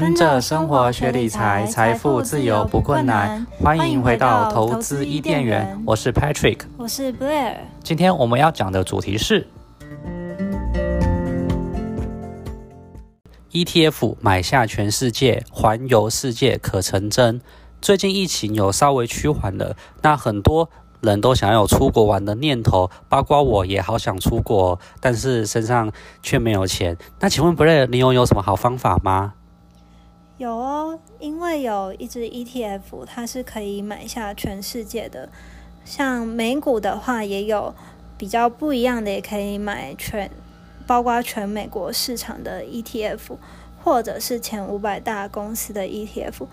跟着生活学理财，财富自由不困难。欢迎回到投资伊甸园，我是 Patrick，我是 Blair。今天我们要讲的主题是 ETF 买下全世界，环游世界可成真。最近疫情有稍微趋缓了，那很多人都想要有出国玩的念头，包括我也好想出国，但是身上却没有钱。那请问 Blair，你有有什么好方法吗？有哦，因为有一只 ETF，它是可以买下全世界的。像美股的话，也有比较不一样的，也可以买全，包括全美国市场的 ETF，或者是前五百大公司的 ETF。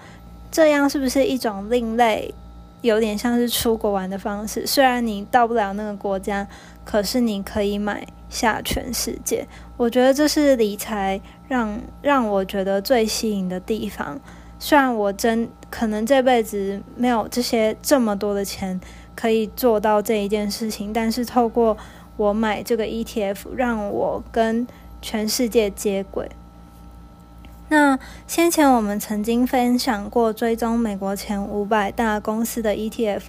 这样是不是一种另类？有点像是出国玩的方式。虽然你到不了那个国家，可是你可以买下全世界。我觉得这是理财。让让我觉得最吸引的地方，虽然我真可能这辈子没有这些这么多的钱可以做到这一件事情，但是透过我买这个 ETF，让我跟全世界接轨。那先前我们曾经分享过追踪美国前五百大公司的 ETF，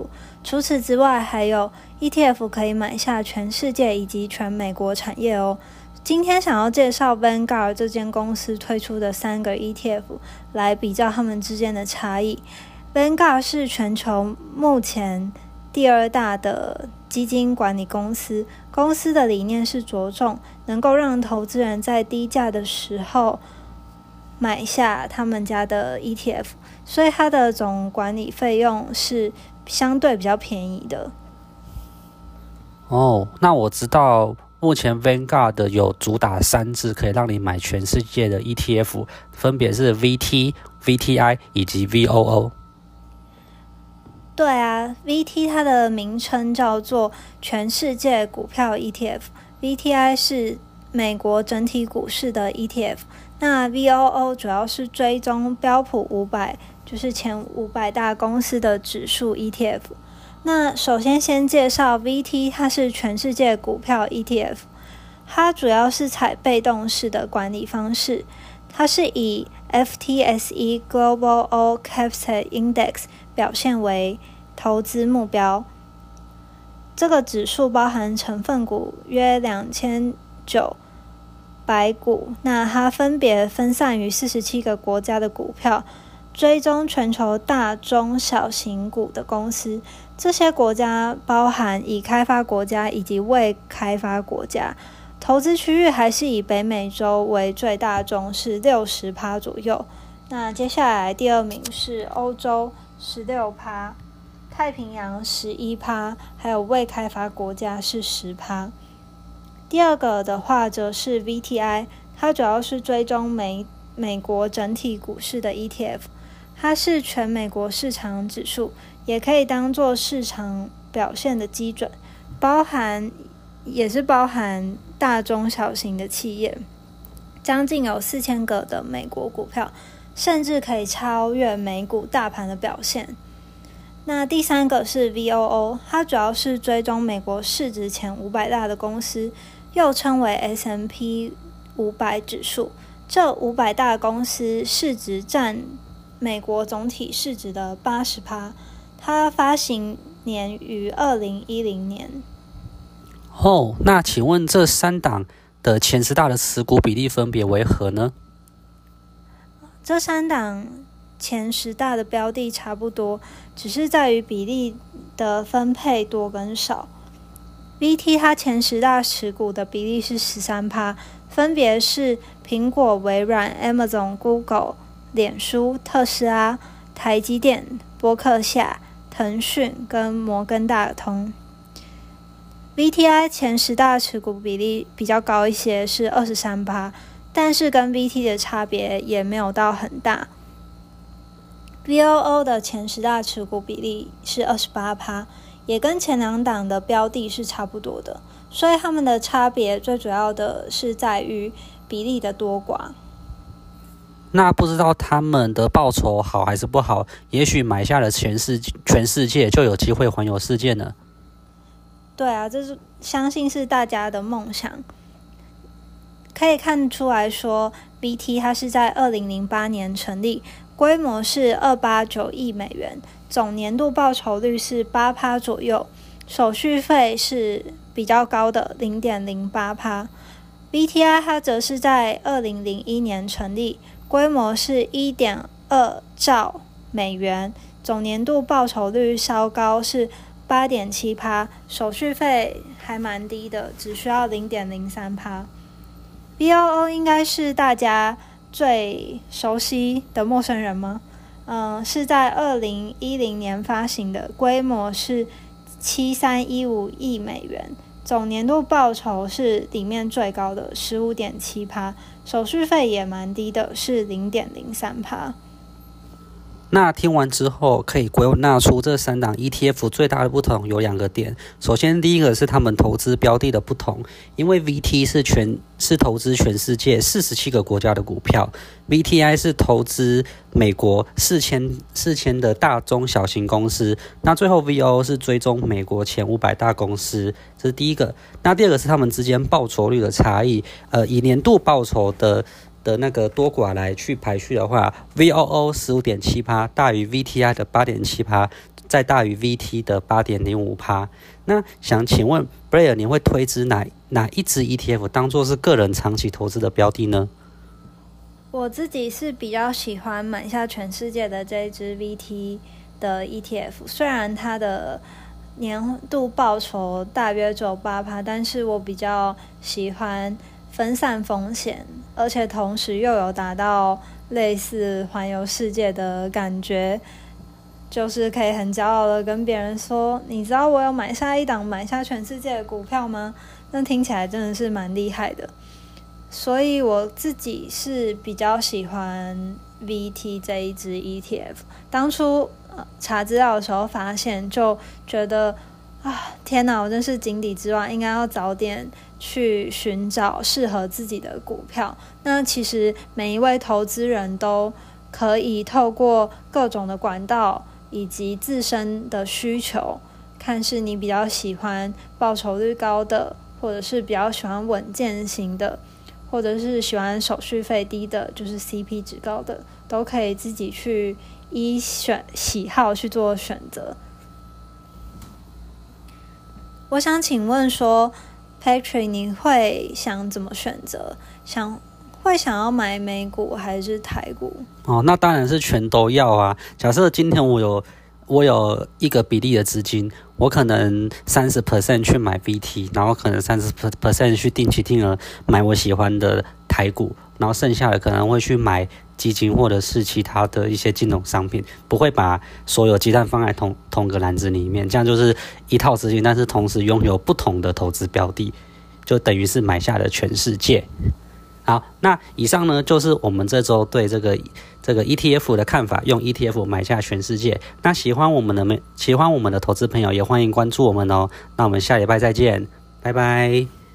除此之外，还有 ETF 可以买下全世界以及全美国产业哦。今天想要介绍 Vanguard 这间公司推出的三个 ETF，来比较它们之间的差异。Vanguard 是全球目前第二大的基金管理公司，公司的理念是着重能够让投资人在低价的时候买下他们家的 ETF，所以它的总管理费用是相对比较便宜的。哦，那我知道。目前 Vanguard 有主打三只可以让你买全世界的 ETF，分别是 VT、VTI 以及 VOO。对啊，VT 它的名称叫做全世界股票 ETF，VTI 是美国整体股市的 ETF，那 VOO 主要是追踪标普五百，就是前五百大公司的指数 ETF。那首先先介绍 VT，它是全世界股票 ETF，它主要是采被动式的管理方式，它是以 FTSE Global All Caps Index 表现为投资目标。这个指数包含成分股约两千九百股，那它分别分散于四十七个国家的股票。追踪全球大中小型股的公司，这些国家包含已开发国家以及未开发国家。投资区域还是以北美洲为最大宗，是六十趴左右。那接下来第二名是欧洲，十六趴；太平洋十一趴，还有未开发国家是十趴。第二个的话则是 VTI，它主要是追踪美美国整体股市的 ETF。它是全美国市场指数，也可以当做市场表现的基准，包含也是包含大中小型的企业，将近有四千个的美国股票，甚至可以超越美股大盘的表现。那第三个是 VOO，它主要是追踪美国市值前五百大的公司，又称为 S M P 五百指数，这五百大公司市值占。美国总体市值的八十趴，它发行年于二零一零年。哦，那请问这三档的前十大的持股比例分别为何呢？这三档前十大的标的差不多，只是在于比例的分配多跟少。VT 它前十大持股的比例是十三趴，分别是苹果、微软、Amazon、Google。脸书、特斯拉、台积电、波克夏、腾讯跟摩根大通，VTI 前十大持股比例比较高一些，是二十三趴，但是跟 VT 的差别也没有到很大。VOO 的前十大持股比例是二十八趴，也跟前两档的标的是差不多的，所以它们的差别最主要的是在于比例的多寡。那不知道他们的报酬好还是不好？也许买下了全世全世界，就有机会环游世界呢。对啊，这是相信是大家的梦想。可以看出来说，BT 它是在二零零八年成立，规模是二八九亿美元，总年度报酬率是八趴左右，手续费是比较高的零点零八趴。VTI 它则是在二零零一年成立，规模是一点二兆美元，总年度报酬率稍高是八点七趴，手续费还蛮低的，只需要零点零三趴。BOO 应该是大家最熟悉的陌生人吗？嗯，是在二零一零年发行的，规模是七三一五亿美元。总年度报酬是里面最高的十五点七趴，手续费也蛮低的，是零点零三趴。那听完之后，可以归纳出这三档 ETF 最大的不同有两个点。首先，第一个是他们投资标的的不同，因为 VT 是全是投资全世界四十七个国家的股票，VTI 是投资美国四千四千的大中小型公司。那最后 VO 是追踪美国前五百大公司，这是第一个。那第二个是他们之间报酬率的差异，呃，以年度报酬的。的那个多寡来去排序的话，VOO 十五点七趴大于 VTI 的八点七趴，再大于 VT 的八点零五趴。那想请问 b r a y e r 你会推知哪哪一支 ETF 当做是个人长期投资的标的呢？我自己是比较喜欢买下全世界的这支 VT 的 ETF，虽然它的年度报酬大约只有八趴，但是我比较喜欢。分散风险，而且同时又有达到类似环游世界的感觉，就是可以很骄傲的跟别人说：“你知道我有买下一档买下全世界的股票吗？”那听起来真的是蛮厉害的。所以我自己是比较喜欢 VT 这一支 ETF。当初查资料的时候发现，就觉得啊，天哪！我真是井底之蛙，应该要早点。去寻找适合自己的股票。那其实每一位投资人都可以透过各种的管道以及自身的需求，看是你比较喜欢报酬率高的，或者是比较喜欢稳健型的，或者是喜欢手续费低的，就是 CP 值高的，都可以自己去依选喜好去做选择。我想请问说。Patrick，你会想怎么选择？想会想要买美股还是台股？哦，那当然是全都要啊。假设今天我有我有一个比例的资金，我可能三十 percent 去买 VT，然后可能三十 percent 去定期定额买我喜欢的台股，然后剩下的可能会去买。基金或者是其他的一些金融商品，不会把所有鸡蛋放在同同个篮子里面，这样就是一套资金，但是同时拥有不同的投资标的，就等于是买下了全世界。好，那以上呢就是我们这周对这个这个 ETF 的看法，用 ETF 买下全世界。那喜欢我们的喜欢我们的投资朋友，也欢迎关注我们哦。那我们下礼拜再见，拜拜。